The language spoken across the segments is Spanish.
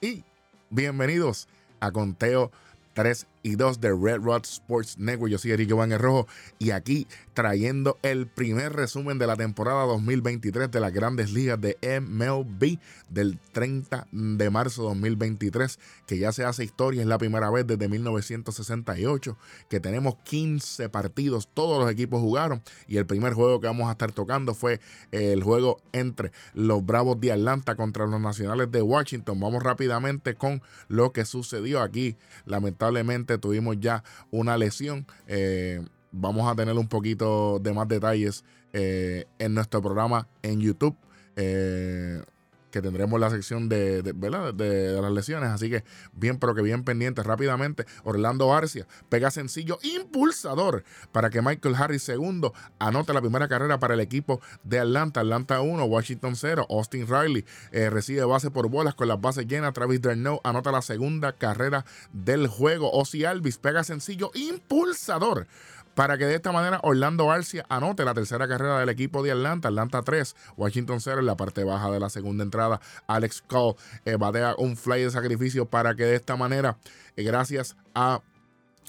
y bienvenidos a Conteo 3 y 2 de Red Rod Sports Network. Yo soy Eric Iván Rojo y aquí trayendo el primer resumen de la temporada 2023 de las grandes ligas de MLB del 30 de marzo 2023, que ya se hace historia, es la primera vez desde 1968 que tenemos 15 partidos, todos los equipos jugaron y el primer juego que vamos a estar tocando fue el juego entre los Bravos de Atlanta contra los Nacionales de Washington. Vamos rápidamente con lo que sucedió aquí. Lamentablemente tuvimos ya una lesión. Eh, vamos a tener un poquito de más detalles eh, en nuestro programa en YouTube. Eh, que tendremos la sección de, de, las lesiones. Así que bien, pero que bien pendiente. Rápidamente, Orlando Arcia pega sencillo impulsador para que Michael Harris segundo anote la primera carrera para el equipo de Atlanta. Atlanta 1, Washington 0. Austin Riley eh, recibe base por bolas con las bases llenas. Travis Derno anota la segunda carrera del juego. Ozzy Alvis pega sencillo impulsador para que de esta manera Orlando Arcia anote la tercera carrera del equipo de Atlanta, Atlanta 3, Washington 0 en la parte baja de la segunda entrada. Alex Cole eh, batea un fly de sacrificio para que de esta manera, eh, gracias a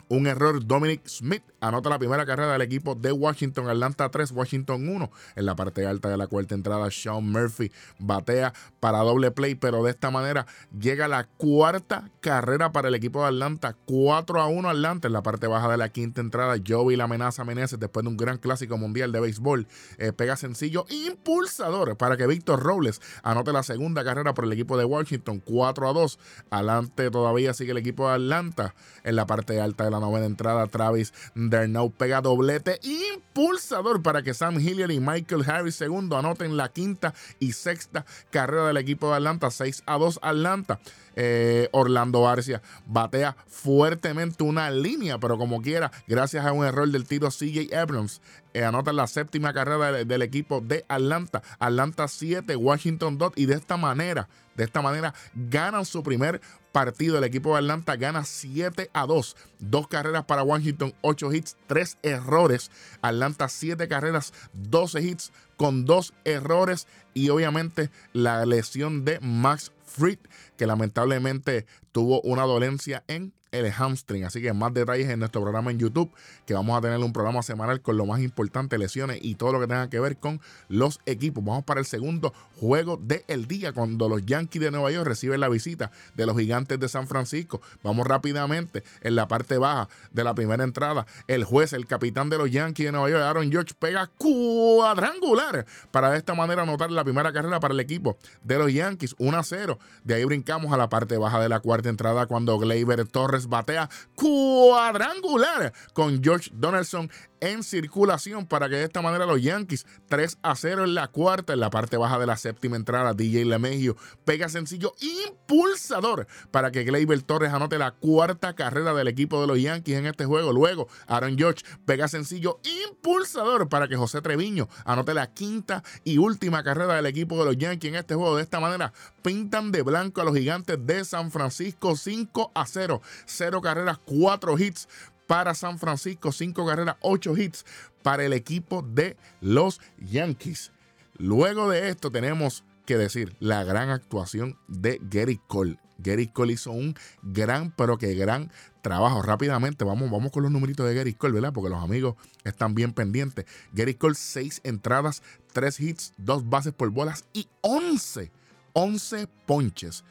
un error, Dominic Smith anota la primera carrera del equipo de Washington, Atlanta 3, Washington 1. En la parte alta de la cuarta entrada, Sean Murphy batea para doble play, pero de esta manera llega la cuarta carrera para el equipo de Atlanta, 4 a 1 Atlanta. En la parte baja de la quinta entrada, Joey la amenaza Meneses después de un gran clásico mundial de béisbol. Eh, pega sencillo impulsador para que Víctor Robles anote la segunda carrera por el equipo de Washington, 4 a 2. Adelante todavía sigue el equipo de Atlanta en la parte alta de la novena entrada, Travis Dernow pega doblete impulsador para que Sam Hilliard y Michael Harris segundo anoten la quinta y sexta carrera del equipo de Atlanta, 6 a 2 Atlanta. Eh, Orlando Arcia batea fuertemente una línea, pero como quiera, gracias a un error del tiro CJ Abrams, eh, anota la séptima carrera del, equipo de Atlanta. Atlanta 7, Washington 2 y de esta manera, de esta manera ganan su primer partido. El equipo de Atlanta gana 7 a 2. Dos carreras para Washington, 8 hits, 3 errores. Atlanta 7 carreras, 12 hits con 2 errores y obviamente la lesión de Max Fried que lamentablemente tuvo una dolencia en el hamstring. Así que más detalles en nuestro programa en YouTube, que vamos a tener un programa semanal con lo más importante, lesiones y todo lo que tenga que ver con los equipos. Vamos para el segundo juego del día, cuando los Yankees de Nueva York reciben la visita de los gigantes de San Francisco. Vamos rápidamente en la parte baja de la primera entrada. El juez, el capitán de los Yankees de Nueva York, Aaron George, pega cuadrangular para de esta manera anotar la primera carrera para el equipo de los Yankees, 1 a 0. De ahí brincamos a la parte baja de la cuarta entrada cuando Gleyber Torres batea cuadrangular con George Donaldson en circulación para que de esta manera los Yankees 3 a 0 en la cuarta, en la parte baja de la séptima entrada, DJ LeMahieu pega sencillo impulsador para que Gleyber Torres anote la cuarta carrera del equipo de los Yankees en este juego. Luego, Aaron George pega sencillo impulsador para que José Treviño anote la quinta y última carrera del equipo de los Yankees en este juego. De esta manera, pintan de blanco a los gigantes de San Francisco 5 a 0. 0 carreras, 4 hits para San Francisco, 5 carreras, 8 hits para el equipo de los Yankees. Luego de esto tenemos que decir la gran actuación de Gary Cole. Gary Cole hizo un gran, pero que gran trabajo. Rápidamente, vamos, vamos con los numeritos de Gary Cole, ¿verdad? Porque los amigos están bien pendientes. Gary Cole, 6 entradas, 3 hits, 2 bases por bolas y 11, 11 ponches.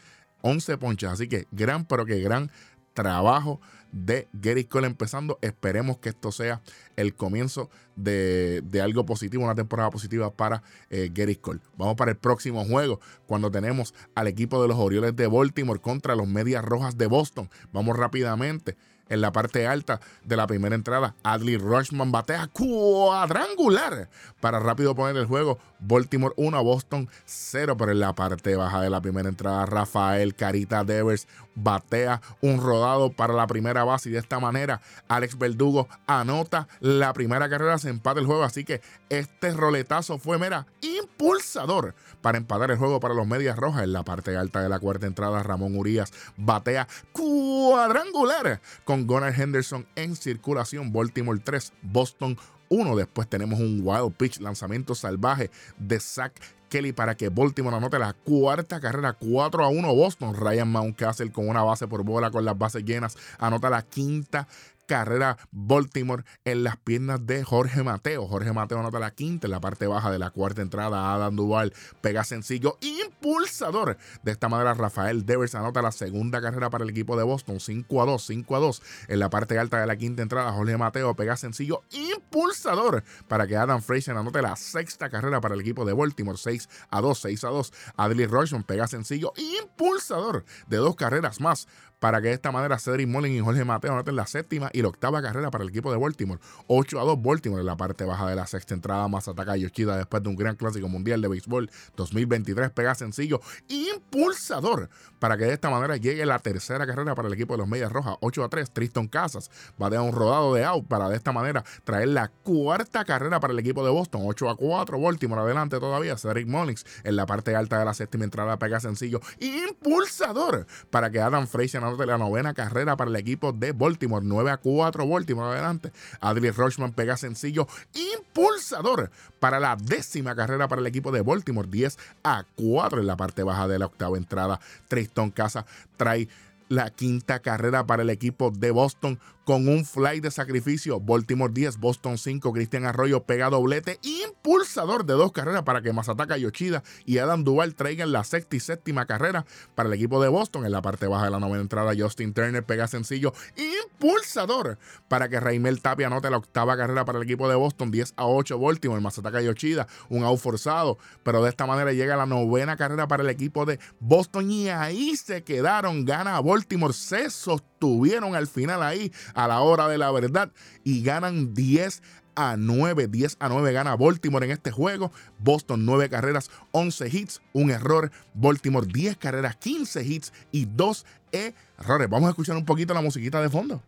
11 ponches. Así que gran, pero que gran trabajo de Gary Cole empezando. Esperemos que esto sea el comienzo de, algo positivo, una temporada positiva para eh, Gary Cole. Vamos para el próximo juego, cuando tenemos al equipo de los Orioles de Baltimore contra los Medias Rojas de Boston. Vamos rápidamente en la parte alta de la primera entrada. Adley Rushman batea cuadrangular para rápido poner el juego. Baltimore 1, Boston 0. Pero en la parte baja de la primera entrada, Rafael Carita Devers batea un rodado para la primera base. Y de esta manera, Alex Verdugo anota la primera carrera, se empata el juego. Así que este roletazo fue, mera, impulsador para empatar el juego para los Medias Rojas. En la parte alta de la cuarta entrada, Ramón Urias batea cuadrangular con Gunnar Henderson en circulación. Baltimore 3, Boston 1. Después tenemos un wild pitch, lanzamiento salvaje de Zach Kelly para que Baltimore anote la cuarta carrera 4 a 1 Boston. Ryan Mountcastle con una base por bola con las bases llenas anota la quinta carrera Baltimore en las piernas de Jorge Mateo. Jorge Mateo anota la quinta en la parte baja de la cuarta entrada. Adam Duval pega sencillo impulsador. De esta manera, Rafael Devers anota la segunda carrera para el equipo de Boston. 5 a 2, 5 a 2. En la parte alta de la quinta entrada, Jorge Mateo pega sencillo impulsador para que Adam Fraser anote la sexta carrera para el equipo de Baltimore. 6 a 2, 6 a 2. Adley Rochman pega sencillo impulsador de dos carreras más para que de esta manera Cedric Mullin y Jorge Mateo anoten la séptima y la octava carrera para el equipo de Baltimore. 8 a 2 Baltimore en la parte baja de la sexta entrada. Más ataca Yoshida después de un gran clásico mundial de béisbol 2023. Pega sencillo impulsador para que de esta manera llegue la tercera carrera para el equipo de los Medias Rojas. 8 a 3 Tristan Casas va un rodado de out para de esta manera traer la cuarta carrera para el equipo de Boston. 8 a 4 Baltimore adelante todavía. Cedric Mullins en la parte alta de la séptima entrada pega sencillo impulsador para que Adam Frazier de la novena carrera para el equipo de Baltimore. 9 a 4 Baltimore adelante. Adley Rochman pega sencillo impulsador para la décima carrera para el equipo de Baltimore. 10 a 4 en la parte baja de la octava entrada. Tristan Casa trae la quinta carrera para el equipo de Boston con un fly de sacrificio. Baltimore 10, Boston 5. Cristian Arroyo pega doblete. Impulsador de dos carreras para que Masataka Yoshida y Adam Duval traigan la sexta y séptima carrera para el equipo de Boston. En la parte baja de la novena entrada, Justin Turner pega sencillo. Impulsador para que Raimel Tapia anote la octava carrera para el equipo de Boston. 10 a 8 Baltimore. Masataka Yoshida, un out forzado. Pero de esta manera llega la novena carrera para el equipo de Boston. Y ahí se quedaron. Gana Baltimore. Se sostuvieron al final ahí a la hora de la verdad y ganan 10 a 9. 10 a 9 gana Baltimore en este juego. Boston 9 carreras, 11 hits, un error. Baltimore 10 carreras, 15 hits y 2 errores. Vamos a escuchar un poquito la musiquita de fondo.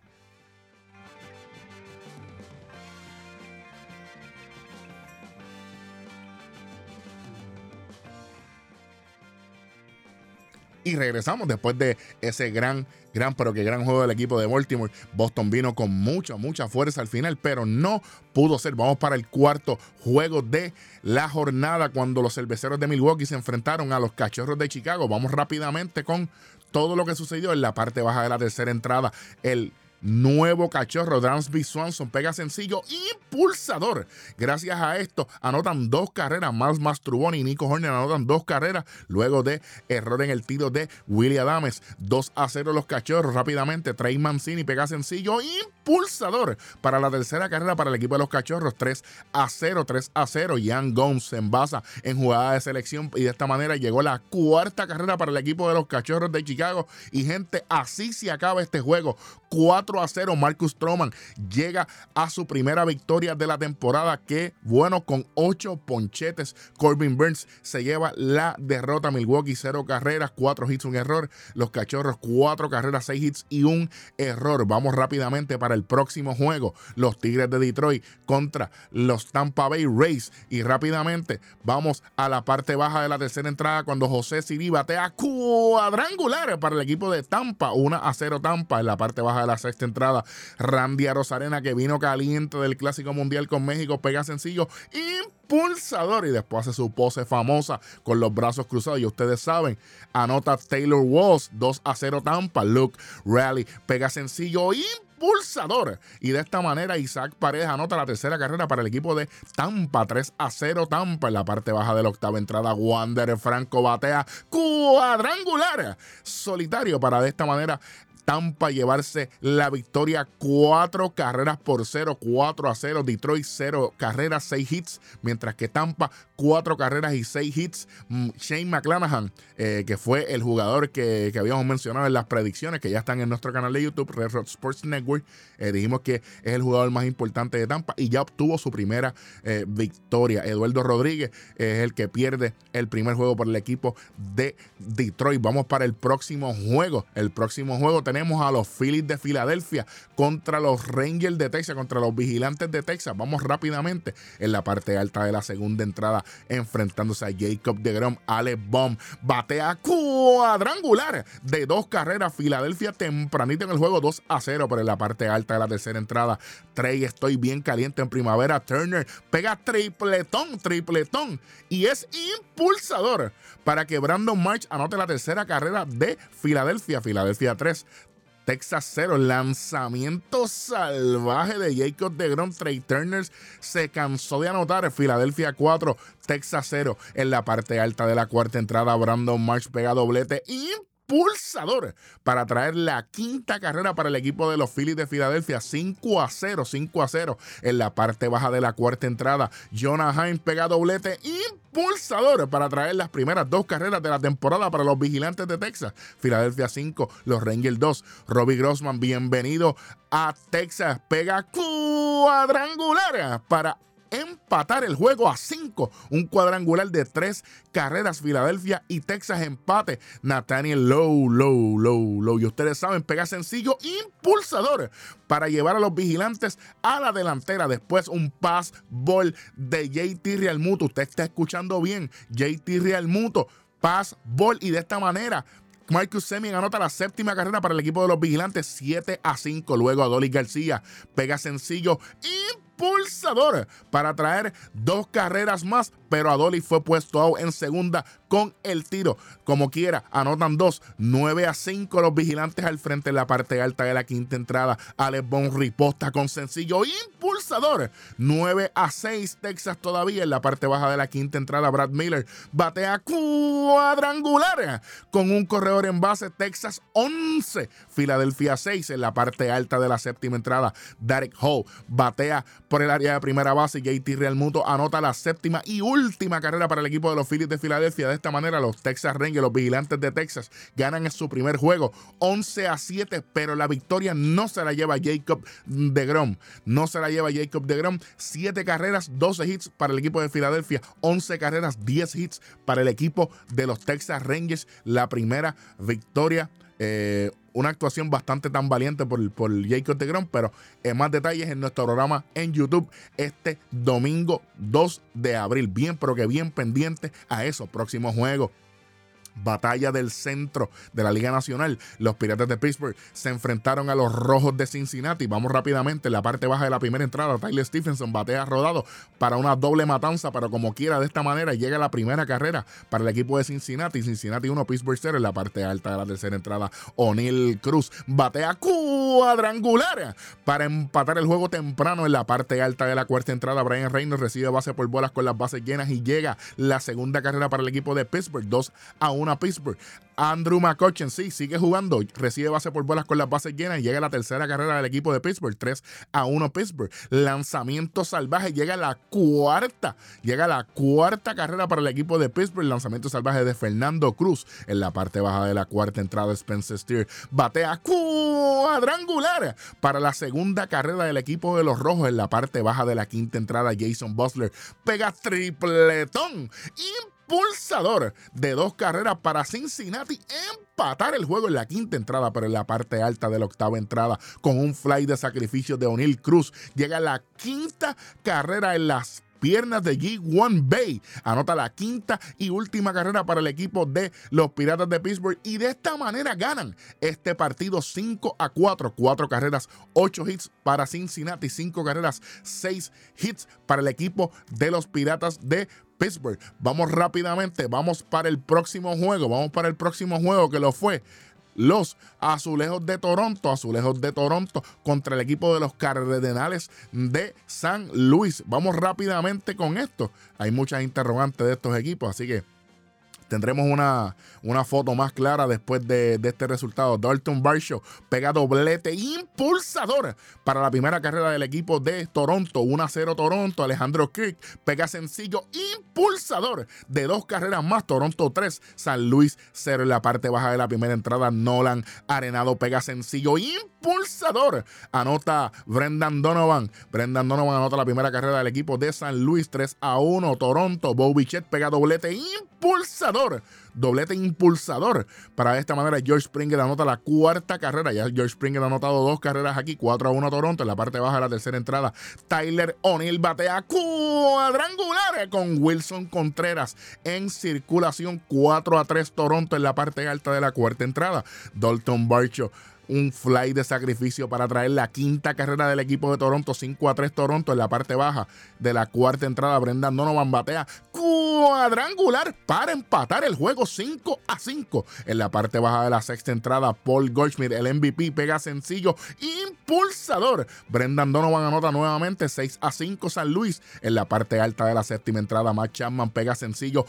Y regresamos después de ese gran, gran, pero que gran juego del equipo de Baltimore. Boston vino con mucha, mucha fuerza al final, pero no pudo ser. Vamos para el cuarto juego de la jornada cuando los cerveceros de Milwaukee se enfrentaron a los cachorros de Chicago. Vamos rápidamente con todo lo que sucedió en la parte baja de la tercera entrada. El nuevo cachorro. Dansby Swanson pega sencillo impulsador. Gracias a esto anotan dos carreras. Más Mastrubón y Nico Horner anotan dos carreras luego de error en el tiro de William Adames. 2 a 0 los cachorros. Rápidamente Trey Mancini pega sencillo impulsador para la tercera carrera para el equipo de los cachorros. 3 a 0, 3 a 0. Ian Gomes se envasa en jugada de selección y de esta manera llegó la cuarta carrera para el equipo de los cachorros de Chicago. Y gente, así se acaba este juego. 4 a 0. Marcus Stroman llega a su primera victoria de la temporada. Que bueno, con 8 ponchetes. Corbin Burns se lleva la derrota. Milwaukee, 0 carreras, 4 hits, un error. Los cachorros, 4 carreras, 6 hits y un error. Vamos rápidamente para el próximo juego. Los Tigres de Detroit contra los Tampa Bay Rays. Y rápidamente vamos a la parte baja de la tercera entrada cuando José Siri batea cuadrangular para el equipo de Tampa. 1 a 0 Tampa en la parte baja de la sexta entrada. Randy Rosarena, que vino caliente del Clásico Mundial con México, pega sencillo impulsador y después hace su pose famosa con los brazos cruzados. Y ustedes saben, anota Taylor Walls 2 a 0 Tampa. Luke Rally pega sencillo impulsador. Y de esta manera Isaac Paredes anota la tercera carrera para el equipo de Tampa. 3 a 0 Tampa en la parte baja de la octava entrada. Wander Franco batea cuadrangular solitario para de esta manera Tampa llevarse la victoria. Cuatro carreras por cero, 4 a 0. Detroit cero carreras, seis hits. Mientras que Tampa cuatro carreras y seis hits. Mm, Shane McClanahan, eh, que fue el jugador que, habíamos mencionado en las predicciones, que ya están en nuestro canal de YouTube, Red Rock Sports Network. Eh, dijimos que es el jugador más importante de Tampa y ya obtuvo su primera eh, victoria. Eduardo Rodríguez es el que pierde el primer juego por el equipo de Detroit. Vamos para el próximo juego. El próximo juego tenemos tenemos a los Phillies de Filadelfia contra los Rangers de Texas, contra los Vigilantes de Texas. Vamos rápidamente en la parte alta de la segunda entrada, enfrentándose a Jacob de Grom, Alex Bomb, batea cuadrangular de dos carreras. Filadelfia tempranito en el juego, 2 a 0, pero en la parte alta de la tercera entrada, Trey, estoy bien caliente en primavera. Turner pega tripletón, tripletón y es impulsador para que Brandon March anote la tercera carrera de Filadelfia. Filadelfia 3, Texas 0. Lanzamiento salvaje de Jacob de Grom. Trey Turner se cansó de anotar. Filadelfia 4, Texas 0. En la parte alta de la cuarta entrada, Brandon March pega doblete. Y pulsador para traer la quinta carrera para el equipo de los Phillies de Filadelfia. 5 a 0, 5 a 0 en la parte baja de la cuarta entrada. Jonah Hines pega doblete impulsador para traer las primeras dos carreras de la temporada para los vigilantes de Texas. Filadelfia 5, los Rangers 2. Robbie Grossman, bienvenido a Texas. Pega cuadrangular para empatar el juego a 5. Un cuadrangular de tres carreras. Filadelfia y Texas empate. Nathaniel Low, Low, Low, Low. Y ustedes saben, pega sencillo, impulsador para llevar a los vigilantes a la delantera. Después un pass ball de JT Realmuto. Usted está escuchando bien. JT Realmuto. Pass ball y de esta manera Marcus Semien anota la séptima carrera para el equipo de los vigilantes, 7 a 5. Luego Adolis García pega sencillo impulsador para traer dos carreras más, pero Adolis fue puesto out en segunda con el tiro. Como quiera, anotan dos, 9 a 5 los vigilantes al frente en la parte alta de la quinta entrada. Alex Bon riposta con sencillo impulsador. 9 a 6 Texas todavía en la parte baja de la quinta entrada. Brad Miller batea cuadrangular con un corredor en base. Texas 11, Filadelfia 6 en la parte alta de la séptima entrada. Derek Hall batea por el área de primera base. JT Realmuto anota la séptima y última carrera para el equipo de los Phillies de Filadelfia. De esta manera, los Texas Rangers, los vigilantes de Texas, ganan su primer juego 11 a 7, pero la victoria no se la lleva Jacob de Grom. No se la lleva Jacob de Grom. 7 carreras, 12 hits para el equipo de Filadelfia, 11 carreras, 10 hits para el equipo de los Texas Rangers. La primera victoria. Eh, una actuación bastante tan valiente por, por Jacob de Grom, pero en más detalles en nuestro programa en YouTube este domingo 2 de abril. Bien, pero que bien pendiente a esos próximos juegos batalla del centro de la Liga Nacional. Los Piratas de Pittsburgh se enfrentaron a los Rojos de Cincinnati. Vamos rápidamente en la parte baja de la primera entrada. Tyler Stephenson batea rodado para una doble matanza, pero como quiera de esta manera llega la primera carrera para el equipo de Cincinnati. Cincinnati 1, Pittsburgh 0 en la parte alta de la tercera entrada. O'Neill Cruz batea cuadrangular para empatar el juego temprano en la parte alta de la cuarta entrada. Brian Reynolds recibe base por bolas con las bases llenas y llega la segunda carrera para el equipo de Pittsburgh 2 a 1 a Pittsburgh. Andrew McCutcheon, sí, sigue jugando, recibe base por bolas con las bases llenas y llega a la tercera carrera del equipo de Pittsburgh, 3 a 1 Pittsburgh. Lanzamiento salvaje, llega a la cuarta, llega a la cuarta carrera para el equipo de Pittsburgh. Lanzamiento salvaje de Fernando Cruz en la parte baja de la cuarta entrada. Spencer Steer batea cuadrangular para la segunda carrera del equipo de los Rojos en la parte baja de la quinta entrada. Jason Butler pega tripletón pulsador de dos carreras para Cincinnati empatar el juego en la quinta entrada, pero en la parte alta de la octava entrada, con un fly de sacrificio de O'Neill Cruz, llega la quinta carrera en las piernas de G1 Bay. Anota la quinta y última carrera para el equipo de los Piratas de Pittsburgh y de esta manera ganan este partido 5 a 4. Cuatro carreras, 8 hits para Cincinnati, 5 carreras, 6 hits para el equipo de los Piratas de Pittsburgh. Vamos rápidamente, vamos para el próximo juego, vamos para el próximo juego que lo fue los Azulejos de Toronto, Azulejos de Toronto contra el equipo de los Cardenales de San Luis. Vamos rápidamente con esto. Hay muchas interrogantes de estos equipos, así que tendremos una, una foto más clara después de, este resultado. Dalton Barshow pega doblete impulsador para la primera carrera del equipo de Toronto. 1 0 Toronto. Alejandro Kirk pega sencillo impulsador de dos carreras más. Toronto 3, San Luis 0 en la parte baja de la primera entrada. Nolan Arenado pega sencillo impulsador. Anota Brendan Donovan. Brendan Donovan anota la primera carrera del equipo de San Luis 3 a 1. Toronto. Bobichet pega doblete impulsador doblete impulsador. Para de esta manera, George Springer anota la cuarta carrera. Ya George Springer ha anotado dos carreras aquí, 4 a 1 a Toronto. En la parte baja de la tercera entrada, Tyler O'Neill batea cuadrangular con Wilson Contreras en circulación 4 a 3 Toronto en la parte alta de la cuarta entrada. Dalton Barcho un fly de sacrificio para traer la quinta carrera del equipo de Toronto, 5 a 3 Toronto en la parte baja de la cuarta entrada. Brendan Donovan batea cuadrangular para empatar el juego 5 a 5. En la parte baja de la sexta entrada, Paul Goldschmidt, el MVP, pega sencillo impulsador. Brendan Donovan anota nuevamente 6 a 5 San Luis. En la parte alta de la séptima entrada, Matt Chapman pega sencillo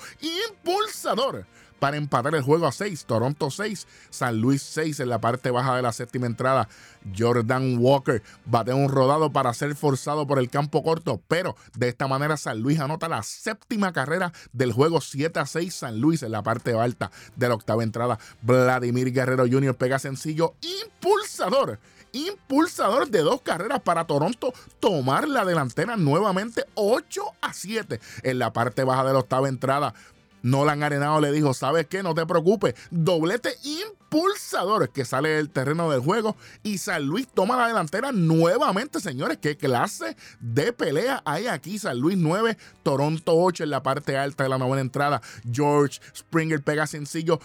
impulsador para empatar el juego a 6. Toronto 6, San Luis 6 en la parte baja de la séptima entrada. Jordan Walker bate un rodado para ser forzado por el campo corto, pero de esta manera San Luis anota la séptima carrera del juego 7 a 6 San Luis en la parte alta de la octava entrada. Vladimir Guerrero Jr. pega sencillo impulsador impulsador de dos carreras para Toronto tomar la delantera nuevamente 8 a 7 en la parte baja de la octava entrada. Nolan Arenado le dijo, ¿sabes qué? No te preocupes, doblete impulsador que sale del terreno del juego y San Luis toma la delantera nuevamente, señores. ¿Qué clase de pelea hay aquí? San Luis 9, Toronto 8 en la parte alta de la novena entrada. George Springer pega sencillo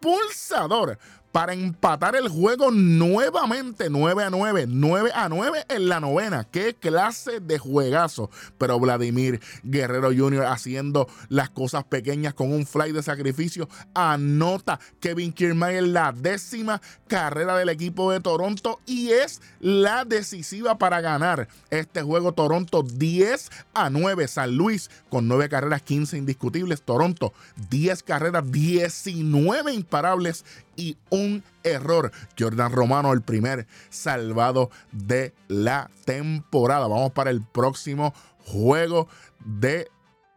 impulsador para empatar el juego nuevamente 9 a 9, 9 a 9 en la novena. Qué clase de juegazo. Pero Vladimir Guerrero Jr. haciendo las cosas pequeñas con un fly de sacrificio. Anota Kevin Kiermaier la décima carrera del equipo de Toronto y es la decisiva para ganar este juego. Toronto 10 a 9. San Luis con 9 carreras, 15 indiscutibles. Toronto 10 carreras, 19 imparables y un error. Jordan Romano, el primer salvado de la temporada. Vamos para el próximo juego de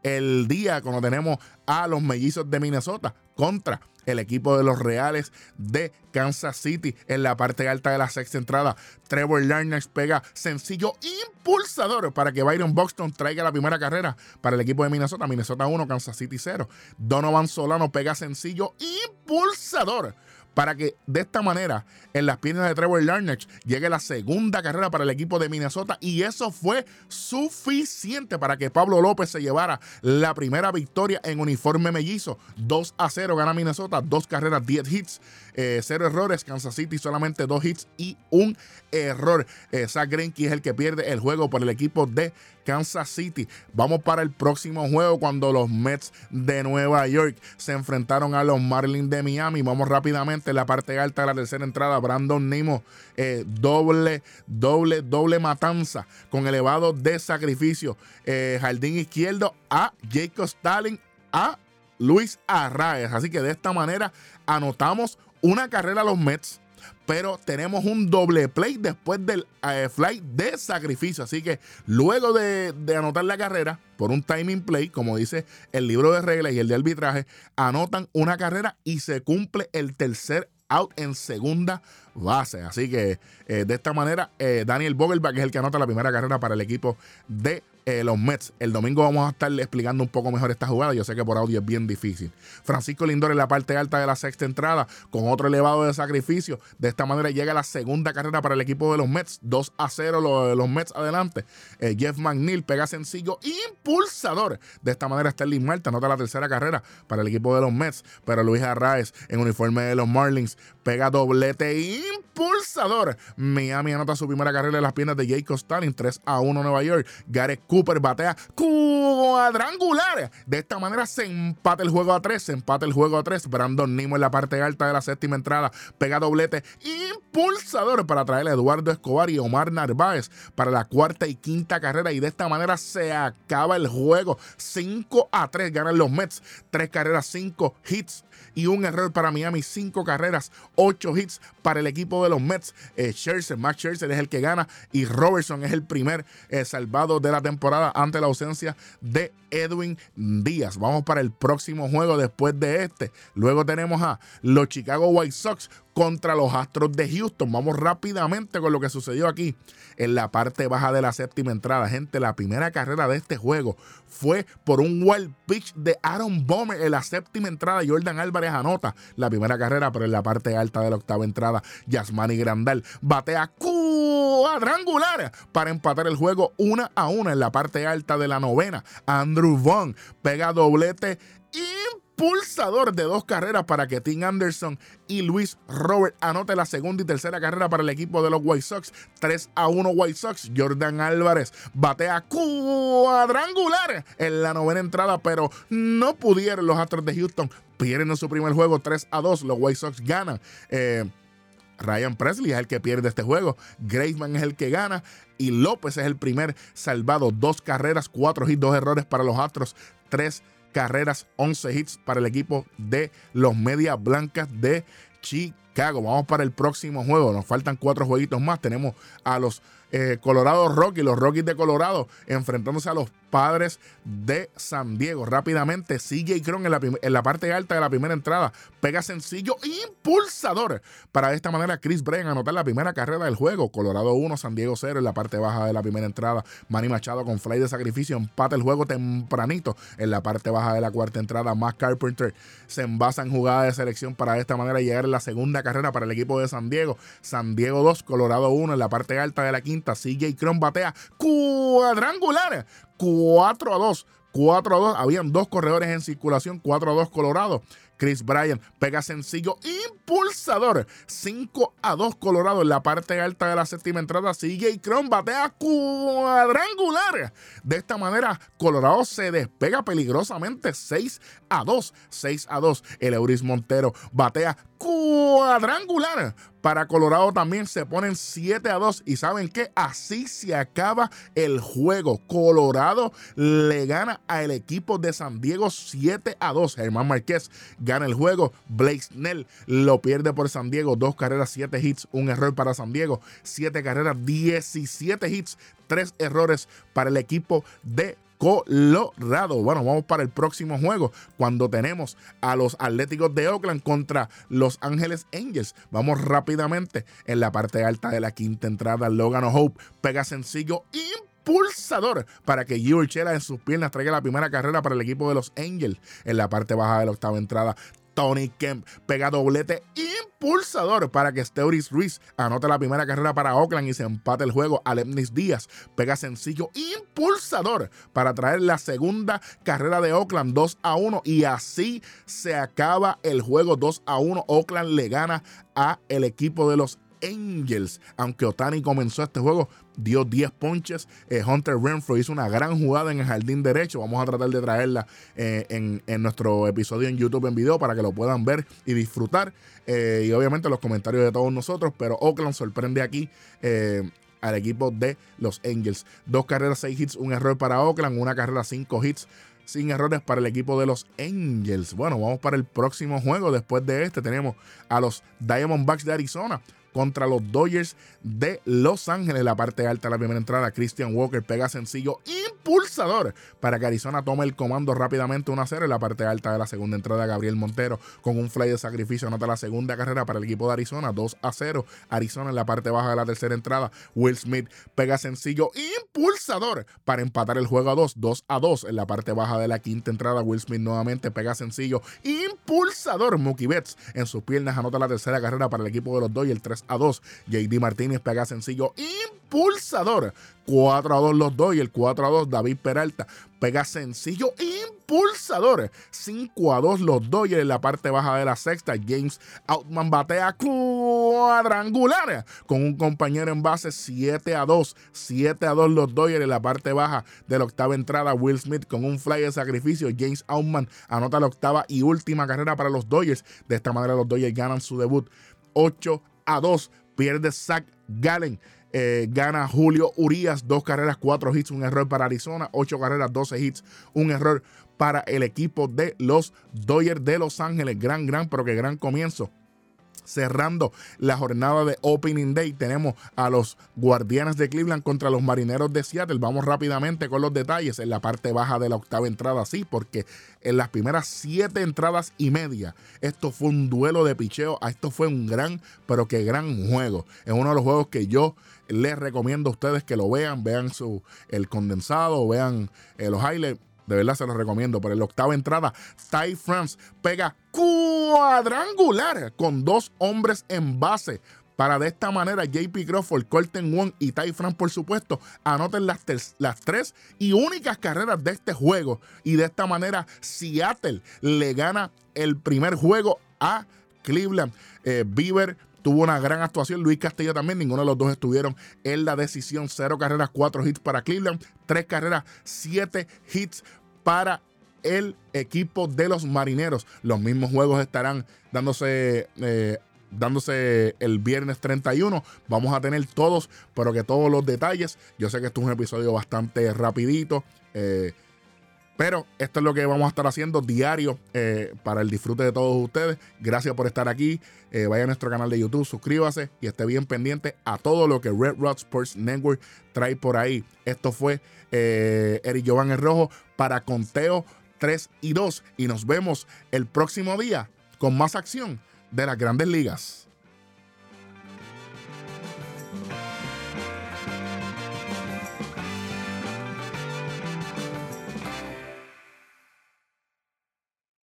el día cuando tenemos a los mellizos de Minnesota contra el equipo de los Reales de Kansas City en la parte alta de la sexta entrada. Trevor Larners pega sencillo impulsador para que Byron Buxton traiga la primera carrera para el equipo de Minnesota. Minnesota 1, Kansas City 0. Donovan Solano pega sencillo impulsador para que de esta manera en las piernas de Trevor Larnach llegue la segunda carrera para el equipo de Minnesota y eso fue suficiente para que Pablo López se llevara la primera victoria en uniforme mellizo. 2 a 0 gana Minnesota, dos carreras, 10 hits, eh, cero errores. Kansas City solamente dos hits y un error. Eh, Zach Greinke es el que pierde el juego por el equipo de Kansas City. Vamos para el próximo juego cuando los Mets de Nueva York se enfrentaron a los Marlins de Miami. Vamos rápidamente en la parte alta de la tercera entrada. Brandon Nemo, eh, doble, doble, doble matanza con elevado de sacrificio. Eh, jardín izquierdo a Jacob Stalin, a Luis Arraez. Así que de esta manera anotamos una carrera a los Mets pero tenemos un doble play después del eh, flight de sacrificio. Así que luego de, anotar la carrera por un timing play, como dice el libro de reglas y el de arbitraje, anotan una carrera y se cumple el tercer out en segunda base. Así que eh, de esta manera, eh, Daniel Vogelbach es el que anota la primera carrera para el equipo de eh, los Mets. El domingo vamos a estar explicando un poco mejor esta jugada. Yo sé que por audio es bien difícil. Francisco Lindor en la parte alta de la sexta entrada con otro elevado de sacrificio. De esta manera llega la segunda carrera para el equipo de los Mets. 2 a 0 los, los Mets adelante. Eh, Jeff McNeil pega sencillo impulsador. De esta manera Sterling Marta anota la tercera carrera para el equipo de los Mets. Pero Luis Arraez en uniforme de los Marlins pega doblete impulsador. Miami anota su primera carrera en las piernas de Jake Stalin. 3 a 1 Nueva York. Gareth batea cuadrangular. De esta manera se empata el juego a tres. Se empata el juego a tres. Brandon Nimo en la parte alta de la séptima entrada. Pega doblete impulsador para traer a Eduardo Escobar y Omar Narváez para la cuarta y quinta carrera. Y de esta manera se acaba el juego. 5 a 3 ganan los Mets. Tres carreras, cinco hits y un error para Miami. Cinco carreras, ocho hits para el equipo de los Mets. Eh, Scherzer, Max Scherzer es el que gana y Robertson es el primer eh, salvado de la temporada ante la ausencia de Edwin Díaz. Vamos para el próximo juego después de este. Luego tenemos a los Chicago White Sox contra los Astros de Houston. Vamos rápidamente con lo que sucedió aquí en la parte baja de la séptima entrada. Gente, la primera carrera de este juego fue por un wild pitch de Aaron Bomer en la séptima entrada. Jordan Álvarez anota la primera carrera, pero en la parte alta de la octava entrada, Yasmani Grandal batea cuadrangular para empatar el juego una a una en la parte alta de la novena. Andrew Vaughn pega doblete impulsador de dos carreras para que Tim Anderson y Luis Robert anote la segunda y tercera carrera para el equipo de los White Sox. 3 a 1 White Sox. Jordan Álvarez batea cuadrangular en la novena entrada, pero no pudieron los Astros de Houston. Pierden en su primer juego 3 a 2. Los White Sox ganan. Eh, Ryan Presley es el que pierde este juego. Graceman es el que gana. Y López es el primer salvado. Dos carreras, cuatro hits, dos errores para los Astros. Tres carreras, 11 hits para el equipo de los Medias Blancas de Chicago. Vamos para el próximo juego. Nos faltan cuatro jueguitos más. Tenemos a los eh, Colorado Rockies, los Rockies de Colorado, enfrentándose a los Padres de San Diego. Rápidamente, CJ Cron en la, en la parte alta de la primera entrada. Pega sencillo, impulsador. Para de esta manera, Chris Bryant anotar la primera carrera del juego. Colorado 1, San Diego 0 en la parte baja de la primera entrada. Manny Machado con fly de sacrificio. Empata el juego tempranito en la parte baja de la cuarta entrada. Matt Carpenter se envasa en jugada de selección para de esta manera llegar en la segunda carrera para el equipo de San Diego. San Diego 2, Colorado 1 en la parte alta de la quinta CJ Cron batea cuadrangular. 4 a 2. 4 a 2. Habían dos corredores en circulación. 4 a 2 Colorado. Chris Bryan pega sencillo impulsador. 5 a 2 Colorado en la parte alta de la séptima entrada. CJ Cron batea cuadrangular. De esta manera, Colorado se despega peligrosamente 6 a 2. 6 a 2. El Euris Montero batea cuadrangular. Para Colorado también se ponen 7 a 2. Y saben que así se acaba el juego. Colorado le gana al equipo de San Diego 7 a 2. Germán Márquez gana el juego. Blake Snell lo pierde por San Diego. Dos carreras, 7 hits, un error para San Diego. 7 carreras, 17 hits, 3 errores para el equipo de Colorado. Bueno, vamos para el próximo juego cuando tenemos a los Atléticos de Oakland contra Los Ángeles Angels. Vamos rápidamente en la parte alta de la quinta entrada. Logan Hope pega sencillo impulsador para que Gio Urchela en sus piernas traiga la primera carrera para el equipo de los Angels en la parte baja de la octava entrada. Tony Kemp pega doblete impulsador para que Steuris Ruiz anote la primera carrera para Oakland y se empate el juego. Alemnis Díaz pega sencillo impulsador para traer la segunda carrera de Oakland 2 a 1 y así se acaba el juego 2 a 1. Oakland le gana a el equipo de los Angels. Aunque Otani comenzó este juego, dio 10 ponches. Eh, Hunter Renfro hizo una gran jugada en el jardín derecho. Vamos a tratar de traerla eh, en, nuestro episodio en YouTube en video para que lo puedan ver y disfrutar. Eh, y obviamente los comentarios de todos nosotros. Pero Oakland sorprende aquí al equipo de los Angels. Dos carreras, seis hits, un error para Oakland. Una carrera, cinco hits sin errores para el equipo de los Angels. Bueno, vamos para el próximo juego. Después de este tenemos a los Diamondbacks de Arizona contra los Dodgers de Los Ángeles. La parte alta de la primera entrada, Christian Walker pega sencillo impulsador para que Arizona tome el comando rápidamente 1 a 0. En la parte alta de la segunda entrada, Gabriel Montero con un fly de sacrificio anota la segunda carrera para el equipo de Arizona 2 a 0. Arizona en la parte baja de la tercera entrada, Will Smith pega sencillo impulsador para empatar el juego a 2, 2 a 2. En la parte baja de la quinta entrada, Will Smith nuevamente pega sencillo impulsador. Mookie Betts en sus piernas anota la tercera carrera para el equipo de los Dodgers 3 a 2. JD Martínez pega sencillo impulsador. 4 a 2 los dos y el 4 a 2 David Peralta pega sencillo impulsador. 5 a 2 los y en la parte baja de la sexta James Outman batea cuadrangular con un compañero en base 7 a 2. 7 a 2 los Dodgers en la parte baja de la octava entrada Will Smith con un fly de sacrificio. James Outman anota la octava y última carrera para los Dodgers. De esta manera los Dodgers ganan su debut 8 a 2. Pierde Zach Gallen. Eh, gana Julio Urias, dos carreras, cuatro hits, un error para Arizona, ocho carreras, 12 hits, un error para el equipo de los Dodgers de Los Ángeles. Gran, gran, pero que gran comienzo Cerrando la jornada de Opening Day, tenemos a los Guardianes de Cleveland contra los Marineros de Seattle. Vamos rápidamente con los detalles. En la parte baja de la octava entrada, sí, porque en las primeras siete entradas y media, esto fue un duelo de picheo. Esto fue un gran, pero que gran juego. Es uno de los juegos que yo les recomiendo a ustedes que lo vean, vean su, el condensado, vean eh, los highlights de verdad se los recomiendo. Por la octava entrada, Ty France pega cuadrangular con dos hombres en base. Para de esta manera, JP Crawford, Colton Wong y Ty France, por supuesto, anoten las, las tres y únicas carreras de este juego. Y de esta manera, Seattle le gana el primer juego a Cleveland. Eh, Bieber tuvo una gran actuación. Luis Castillo también. Ninguno de los dos estuvieron en la decisión. Cero carreras, cuatro hits para Cleveland. Tres carreras, siete hits para el equipo de los marineros. Los mismos juegos estarán dándose. Eh, dándose el viernes 31. Vamos a tener todos, pero que todos los detalles. Yo sé que esto es un episodio bastante rapidito. Eh, pero esto es lo que vamos a estar haciendo diario eh, para el disfrute de todos ustedes. Gracias por estar aquí. Eh, vaya a nuestro canal de YouTube, suscríbase y esté bien pendiente a todo lo que Red Rod Sports Network trae por ahí. Esto fue eh, Eric Giovanni Rojo para Conteo 3 y 2. Y nos vemos el próximo día con más acción de las grandes ligas.